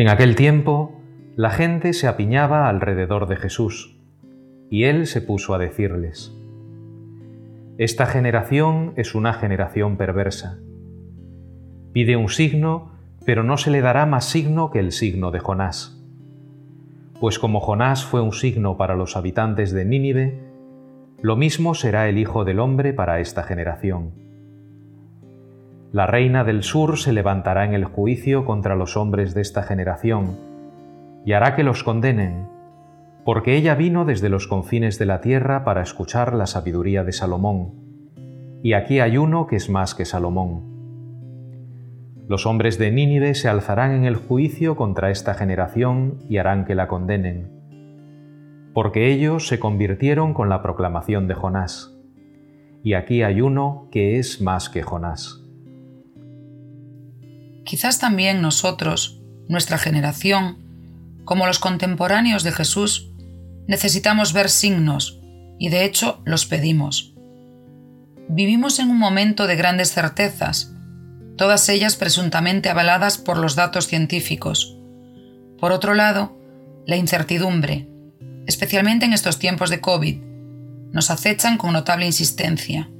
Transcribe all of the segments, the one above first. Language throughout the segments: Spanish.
En aquel tiempo, la gente se apiñaba alrededor de Jesús, y él se puso a decirles, Esta generación es una generación perversa. Pide un signo, pero no se le dará más signo que el signo de Jonás. Pues como Jonás fue un signo para los habitantes de Nínive, lo mismo será el Hijo del Hombre para esta generación. La reina del sur se levantará en el juicio contra los hombres de esta generación, y hará que los condenen, porque ella vino desde los confines de la tierra para escuchar la sabiduría de Salomón, y aquí hay uno que es más que Salomón. Los hombres de Nínive se alzarán en el juicio contra esta generación y harán que la condenen porque ellos se convirtieron con la proclamación de Jonás. Y aquí hay uno que es más que Jonás. Quizás también nosotros, nuestra generación, como los contemporáneos de Jesús, necesitamos ver signos, y de hecho los pedimos. Vivimos en un momento de grandes certezas, todas ellas presuntamente avaladas por los datos científicos. Por otro lado, la incertidumbre, especialmente en estos tiempos de COVID, nos acechan con notable insistencia,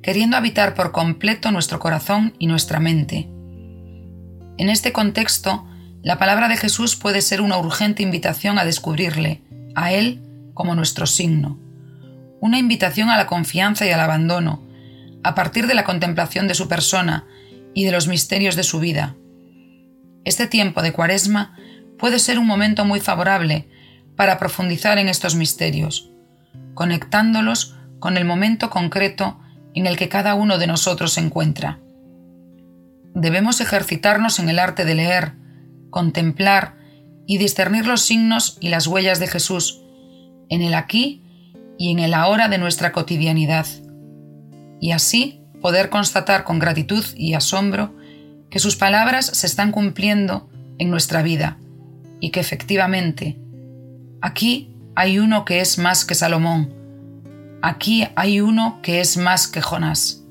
queriendo habitar por completo nuestro corazón y nuestra mente. En este contexto, la palabra de Jesús puede ser una urgente invitación a descubrirle, a Él, como nuestro signo, una invitación a la confianza y al abandono, a partir de la contemplación de su persona y de los misterios de su vida. Este tiempo de Cuaresma puede ser un momento muy favorable para profundizar en estos misterios, conectándolos con el momento concreto en el que cada uno de nosotros se encuentra. Debemos ejercitarnos en el arte de leer, contemplar y discernir los signos y las huellas de Jesús en el aquí y en el ahora de nuestra cotidianidad, y así poder constatar con gratitud y asombro que sus palabras se están cumpliendo en nuestra vida y que efectivamente Aquí hay uno que es más que Salomón. Aquí hay uno que es más que Jonás.